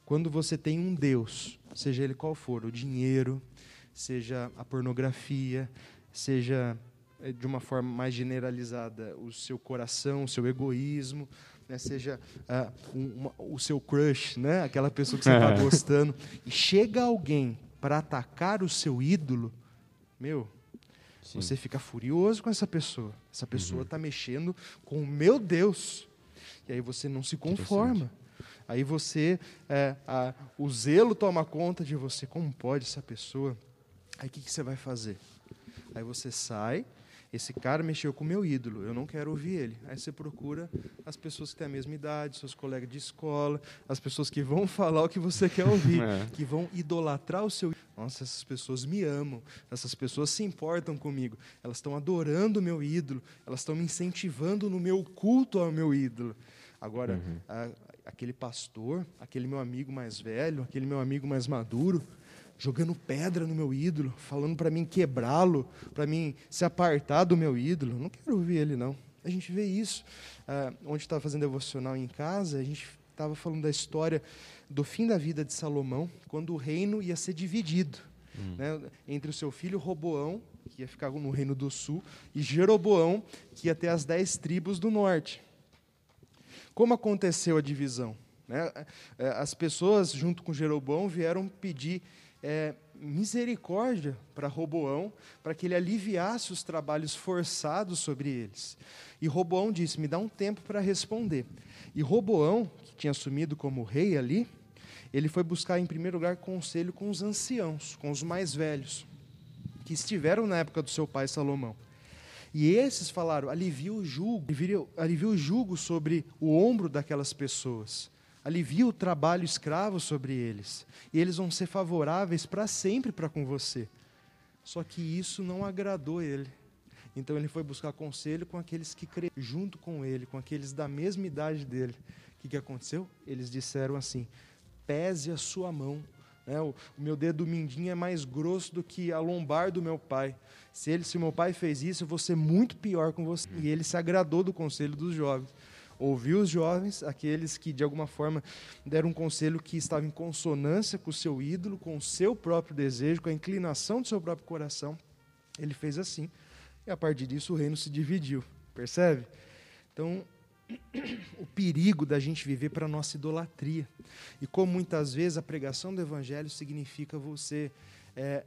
Quando você tem um Deus, seja ele qual for, o dinheiro, seja a pornografia, seja eh, de uma forma mais generalizada o seu coração, o seu egoísmo, né, seja ah, um- uma- o seu crush, né, aquela pessoa que você está gostando, e chega alguém para atacar o seu ídolo, meu, Sim. você fica furioso com essa pessoa. Essa pessoa está mexendo com o meu Deus. E aí você não se conforma. Aí você, é, a- o zelo toma conta de você. Como pode essa pessoa? Aí o que, que você vai fazer? Aí você sai, esse cara mexeu com o meu ídolo, eu não quero ouvir ele. Aí você procura as pessoas que têm a mesma idade, seus colegas de escola, as pessoas que vão falar o que você quer ouvir, É. que vão idolatrar o seu nossa, essas pessoas me amam, essas pessoas se importam comigo, elas estão adorando o meu ídolo, elas estão me incentivando no meu culto ao meu ídolo. Agora, a- aquele pastor, aquele meu amigo mais velho, aquele meu amigo mais maduro, jogando pedra no meu ídolo, falando para mim quebrá-lo, para mim se apartar do meu ídolo, não quero ouvir ele não. A gente vê isso. Ah, onde estava fazendo devocional em casa, a gente estava falando da história do fim da vida de Salomão, quando o reino ia ser dividido né, entre o seu filho Roboão, que ia ficar no reino do sul, e Jeroboão, que ia ter as dez tribos do norte. Como aconteceu a divisão? né? É, As pessoas, junto com Jeroboão, vieram pedir é, misericórdia para Roboão, para que ele aliviasse os trabalhos forçados sobre eles. E Roboão disse: Me dá um tempo para responder. E Roboão, que tinha assumido como rei ali, ele foi buscar, em primeiro lugar, conselho com os anciãos, com os mais velhos, que estiveram na época do seu pai Salomão. E esses falaram: alivia o jugo, alivia, o jugo sobre o ombro daquelas pessoas. Alivia o trabalho escravo sobre eles. E eles vão ser favoráveis para sempre para com você. Só que isso não agradou ele. Então ele foi buscar conselho com aqueles que creram junto com ele, com aqueles da mesma idade dele. O que, que aconteceu? Eles disseram assim: pese a sua mão. né? o, o meu dedo mindinho é mais grosso do que a lombar do meu pai. Se, ele, se meu pai fez isso, eu vou ser muito pior com você. E ele se agradou do conselho dos jovens. Ouviu os jovens, aqueles que de alguma forma deram um conselho que estava em consonância com o seu ídolo, com o seu próprio desejo, com a inclinação do seu próprio coração. Ele fez assim. E a partir disso o reino se dividiu. Percebe? Então, o perigo da gente viver para a nossa idolatria. E como muitas vezes a pregação do evangelho significa você é,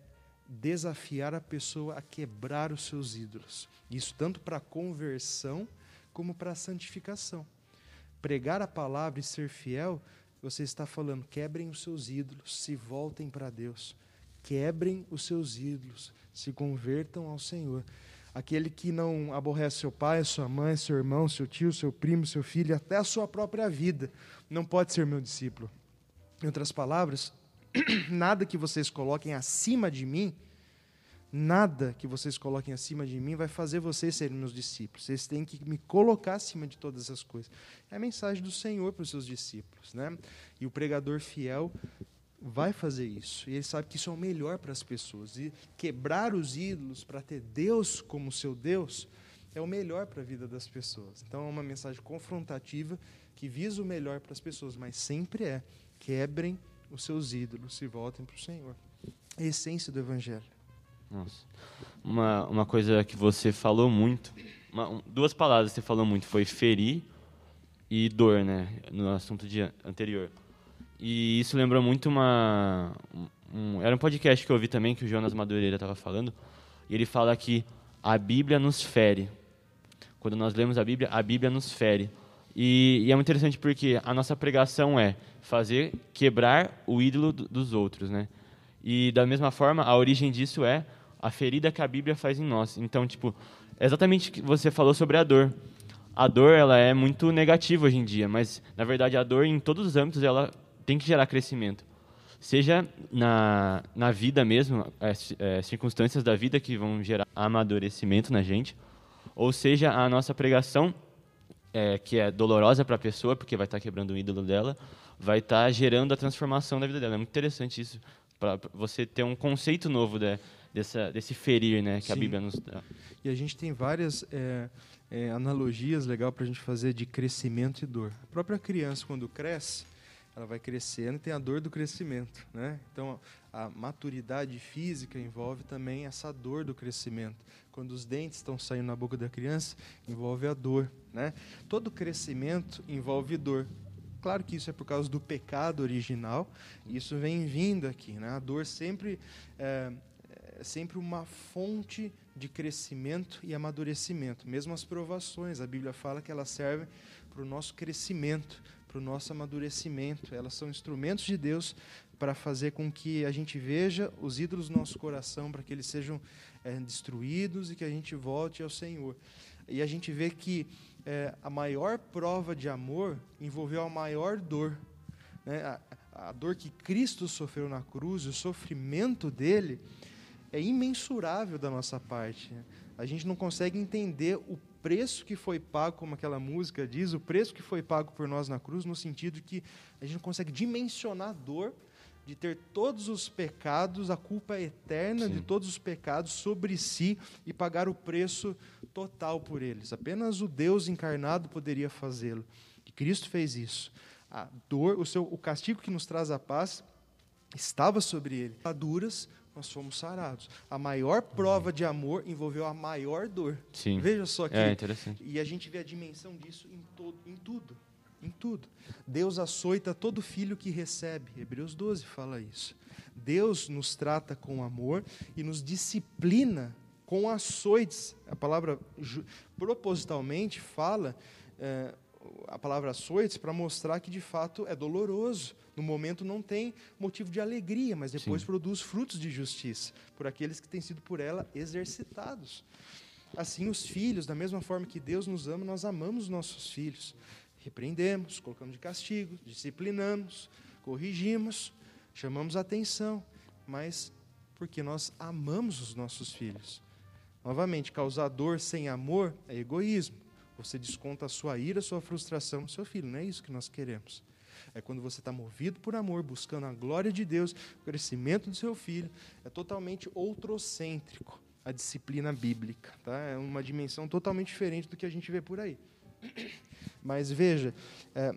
desafiar a pessoa a quebrar os seus ídolos. Isso tanto para a conversão como para a santificação. Pregar a palavra e ser fiel, você está falando, quebrem os seus ídolos, se voltem para Deus. Quebrem os seus ídolos, se convertam ao Senhor. Aquele que não aborrece seu pai, sua mãe, seu irmão, seu tio, seu primo, seu filho, até a sua própria vida, não pode ser meu discípulo. Em outras palavras, nada que vocês coloquem acima de mim, nada que vocês coloquem acima de mim vai fazer vocês serem meus discípulos. Vocês têm que me colocar acima de todas essas coisas. É a mensagem do Senhor para os seus discípulos, né? E o pregador fiel vai fazer isso. E ele sabe que isso é o melhor para as pessoas. E quebrar os ídolos para ter Deus como seu Deus é o melhor para a vida das pessoas. Então é uma mensagem confrontativa que visa o melhor para as pessoas, mas sempre é quebrem os seus ídolos e voltem para o Senhor. É a essência do evangelho. Nossa. uma, uma coisa que você falou muito, uma, um, duas palavras que você falou muito, foi ferir e dor, né, no assunto de, anterior. E isso lembrou muito uma... Um, era um podcast que eu ouvi também, que o Jonas Madureira estava falando, e ele fala que a Bíblia nos fere. Quando nós lemos a Bíblia, a Bíblia nos fere. E, e, é muito interessante porque a nossa pregação é fazer quebrar o ídolo dos outros, né? E da mesma forma, a origem disso é a ferida que a Bíblia faz em nós. Então, tipo, é exatamente o que você falou sobre a dor. A dor, ela é muito negativa hoje em dia, mas na verdade a dor em todos os âmbitos ela tem que gerar crescimento. Seja na, na vida mesmo, é, é, circunstâncias da vida que vão gerar amadurecimento na gente, ou seja a nossa pregação é, que é dolorosa para a pessoa, porque vai estar tá quebrando o ídolo dela, vai estar tá gerando a transformação da vida dela. É muito interessante isso, para você ter um conceito novo de, dessa, desse ferir né, que Sim. a Bíblia nos dá. E a gente tem várias é, é, analogias legal para a gente fazer de crescimento e dor. A própria criança, quando cresce, ela vai crescendo e tem a dor do crescimento. Né? Então, a maturidade física envolve também essa dor do crescimento. Quando os dentes estão saindo na boca da criança, envolve a dor. Né? Todo crescimento envolve dor. Claro que isso é por causa do pecado original, isso vem vindo aqui. Né? A dor sempre é, é sempre uma fonte de crescimento e amadurecimento. Mesmo as provações, a Bíblia fala que elas servem para o nosso crescimento, para o nosso amadurecimento. Elas são instrumentos de Deus para fazer com que a gente veja os ídolos do nosso coração, para que eles sejam é, destruídos e que a gente volte ao Senhor. E a gente vê que é, a maior prova de amor envolveu a maior dor. Né? A, a dor que Cristo sofreu na cruz, o sofrimento dele, é imensurável da nossa parte. A gente não consegue entender o preço que foi pago, como aquela música diz, o preço que foi pago por nós na cruz, no sentido que a gente não consegue dimensionar a dor de ter todos os pecados, a culpa eterna Sim. de todos os pecados sobre si e pagar o preço total por eles. Apenas o Deus encarnado poderia fazê-lo. E Cristo fez isso. A dor, o seu o castigo que nos traz a paz estava sobre ele. Duras nós fomos sarados. A maior prova de amor envolveu a maior dor. Sim. Veja só que. É interessante. E a gente vê a dimensão disso em, todo, em tudo. Em tudo. Deus açoita todo filho que recebe. Hebreus 12 fala isso. Deus nos trata com amor e nos disciplina com açoites. A palavra propositalmente fala é, a palavra açoites para mostrar que de fato é doloroso no momento não tem motivo de alegria, mas depois Sim. produz frutos de justiça por aqueles que têm sido por ela exercitados. Assim, os filhos, da mesma forma que Deus nos ama, nós amamos nossos filhos. Repreendemos, colocamos de castigo, disciplinamos, corrigimos, chamamos atenção, mas porque nós amamos os nossos filhos. Novamente, causar dor sem amor é egoísmo. Você desconta a sua ira, a sua frustração no seu filho. Não é isso que nós queremos. É quando você está movido por amor, buscando a glória de Deus, o crescimento do seu filho. É totalmente outrocêntrico a disciplina bíblica. Tá? É uma dimensão totalmente diferente do que a gente vê por aí. Mas veja, é,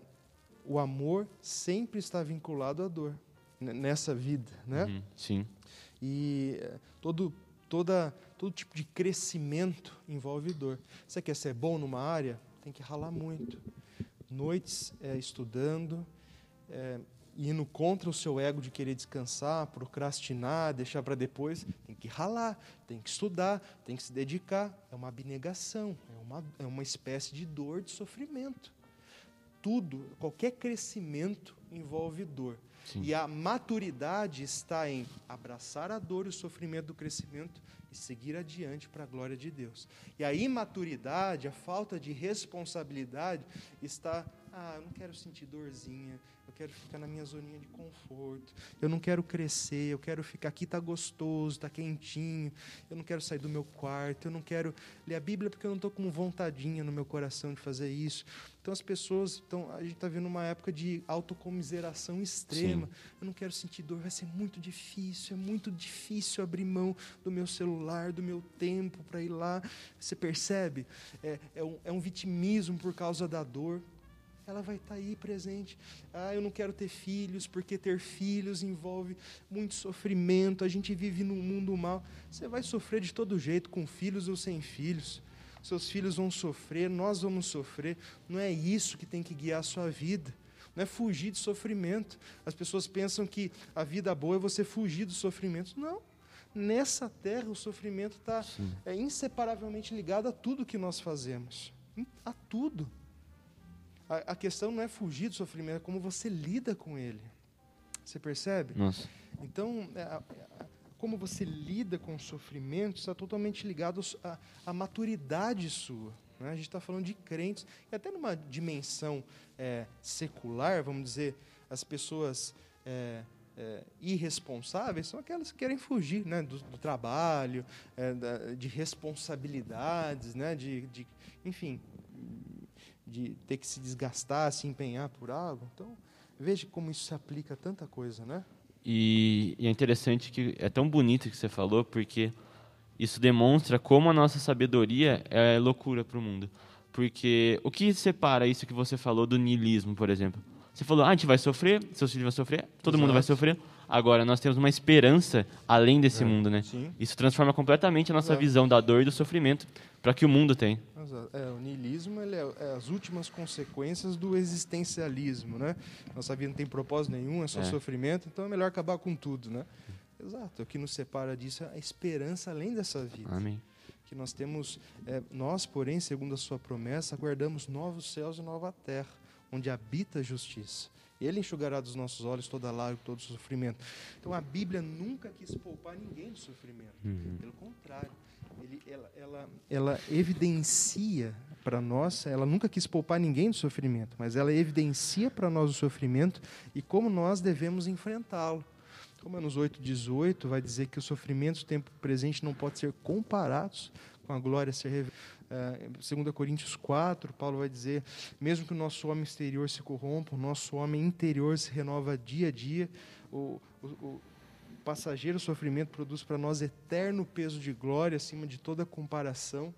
o amor sempre está vinculado à dor nessa vida, né? Uhum, sim. E é, todo, toda, todo tipo de crescimento envolve dor. Você quer ser bom numa área? Tem que ralar muito. Noites é, estudando, é, indo contra o seu ego de querer descansar, procrastinar, deixar para depois, tem que ralar, tem que estudar, tem que se dedicar. É uma abnegação, é uma, é uma espécie de dor, de sofrimento. Tudo, qualquer crescimento envolve dor. Sim. E a maturidade está em abraçar a dor e o sofrimento do crescimento e seguir adiante para a glória de Deus. E a imaturidade, a falta de responsabilidade está, ah, eu não quero sentir dorzinha, eu quero ficar na minha zoninha de conforto, eu não quero crescer, eu quero ficar aqui, está gostoso, está quentinho, eu não quero sair do meu quarto, eu não quero ler a Bíblia porque eu não estou com vontadinha no meu coração de fazer isso. Então as pessoas, estão, a gente está vendo uma época de autocomiseração extrema. Sim. Eu não quero sentir dor, vai ser muito difícil, é muito difícil abrir mão do meu celular, do meu tempo para ir lá. Você percebe? É, é, um, é um vitimismo por causa da dor. Ela vai estar aí presente. Ah, eu não quero ter filhos, porque ter filhos envolve muito sofrimento, a gente vive num mundo mal. Você vai sofrer de todo jeito, com filhos ou sem filhos. Seus filhos vão sofrer, nós vamos sofrer. Não é isso que tem que guiar a sua vida. Não é fugir de sofrimento. As pessoas pensam que a vida boa é você fugir dos sofrimentos. Não. Nessa terra, o sofrimento está é, inseparavelmente ligado a tudo que nós fazemos. A tudo. A, a, questão não é fugir do sofrimento, é como você lida com ele. Você percebe? Nossa. Então, é, como você lida com o sofrimento está totalmente ligado à maturidade sua. Né? A gente está falando de crentes, e até numa dimensão é, secular, vamos dizer, as pessoas é, é, irresponsáveis são aquelas que querem fugir né, do, do trabalho, é, da, de responsabilidades, né, de, de, enfim, de ter que se desgastar, se empenhar por algo. Então, veja como isso se aplica a tanta coisa, né? E, e é interessante que é tão bonito que você falou, porque isso demonstra como a nossa sabedoria é loucura para o mundo. Porque o que separa isso que você falou do niilismo, por exemplo? Você falou, ah, a gente vai sofrer, seus filhos vão sofrer, todo Exato. mundo vai sofrer. Agora, nós temos uma esperança além desse é, mundo, né? Sim. Isso transforma completamente a nossa Exato. visão da dor e do sofrimento para que o mundo tem. Exato. É, o niilismo ele é, é, as últimas consequências do existencialismo, né? Nossa vida não tem propósito nenhum, é só é. sofrimento, então é melhor acabar com tudo, né? Exato. O que nos separa disso é a esperança além dessa vida. Amém. Que nós temos, é, nós, porém, segundo a sua promessa, aguardamos novos céus e nova terra onde habita a justiça. Ele enxugará dos nossos olhos toda lágrima, todo sofrimento. Então a Bíblia nunca quis poupar ninguém do sofrimento. Uhum. Pelo contrário, ele, ela, ela, ela evidencia para nós, ela nunca quis poupar ninguém do sofrimento, mas ela evidencia para nós o sofrimento e como nós devemos enfrentá-lo. Romanos 8,18 vai dizer que os sofrimentos do tempo presente não podem ser comparados com a glória a ser revelada. Uh, 2 Coríntios 4, Paulo vai dizer: mesmo que o nosso homem exterior se corrompa, o nosso homem interior se renova dia a dia. O, o, o passageiro sofrimento produz para nós eterno peso de glória acima de toda comparação.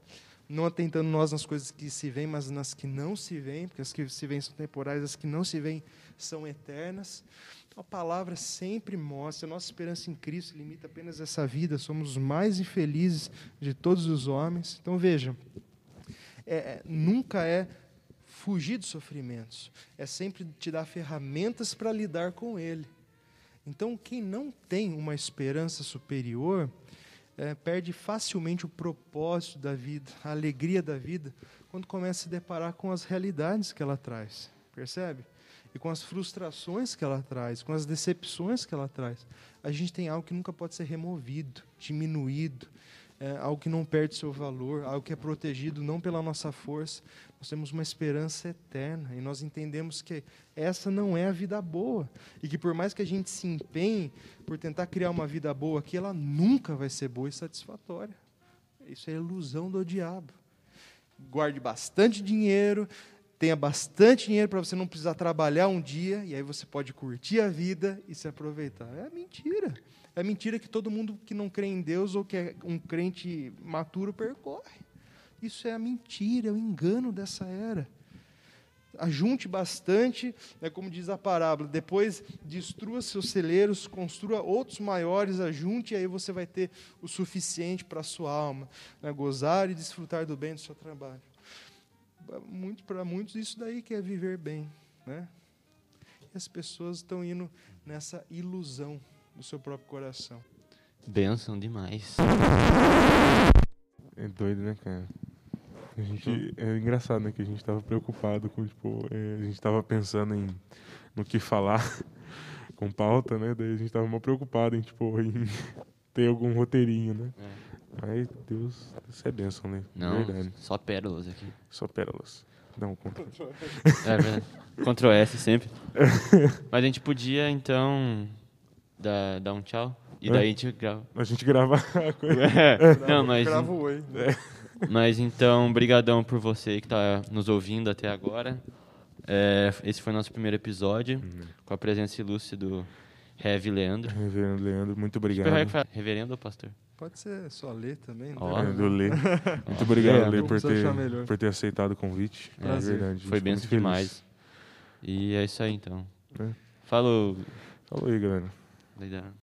Não atentando nós nas coisas que se veem, mas nas que não se veem, porque as que se veem são temporais, as que não se veem são eternas. A palavra sempre mostra, a nossa esperança em Cristo limita apenas essa vida, somos os mais infelizes de todos os homens. Então vejam, é, é, nunca é fugir dos sofrimentos, é sempre te dar ferramentas para lidar com ele. Então, quem não tem uma esperança superior, é, perde facilmente o propósito da vida, a alegria da vida, quando começa a se deparar com as realidades que ela traz. Percebe? e com as frustrações que ela traz, com as decepções que ela traz, a gente tem algo que nunca pode ser removido, diminuído, é, algo que não perde seu valor, algo que é protegido não pela nossa força. Nós temos uma esperança eterna e nós entendemos que essa não é a vida boa e que por mais que a gente se empenhe por tentar criar uma vida boa aqui, ela nunca vai ser boa e satisfatória. Isso é ilusão do diabo. Guarde bastante dinheiro, tenha bastante dinheiro para você não precisar trabalhar um dia e aí você pode curtir a vida e se aproveitar. É mentira. É mentira que todo mundo que não crê em Deus ou que é um crente maturo percorre. Isso é a mentira, é o engano dessa era. Ajunte bastante, é como diz a parábola, depois destrua seus celeiros, construa outros maiores, ajunte, e aí você vai ter o suficiente para a sua alma, né? gozar e desfrutar do bem do seu trabalho muito, para muitos isso daí que é viver bem, né? E as pessoas estão indo nessa ilusão do seu próprio coração. Benção demais. É doido, né, cara? A gente, é engraçado, né, que a gente estava preocupado com, tipo, é, a gente estava pensando em no que falar com pauta, né? Daí a gente estava mal preocupado em, tipo, em ter algum roteirinho, né? É. Aí, Deus, isso é bênção, né? Não, verdade. só pérolas aqui. Só pérolas. Não, contra. É verdade. Ctrl S sempre. Mas a gente podia, então, dar, dar um tchau. E daí a gente grava. A gente grava a coisa. É, não, mas. Grava o oi. É. Mas então, brigadão por você que está nos ouvindo até agora. É, esse foi nosso primeiro episódio, uhum. com a presença ilustre do Heavy Leandro. Reverendo Leandro, muito obrigado. Reverendo ou pastor? Pode ser só Lê também. Oh. É, do Lê. Muito obrigado, Lê, por ter, por ter aceitado o convite. É, é verdade. Foi bem demais. E é isso aí, então. É. Falou. Falou aí, galera. Legal.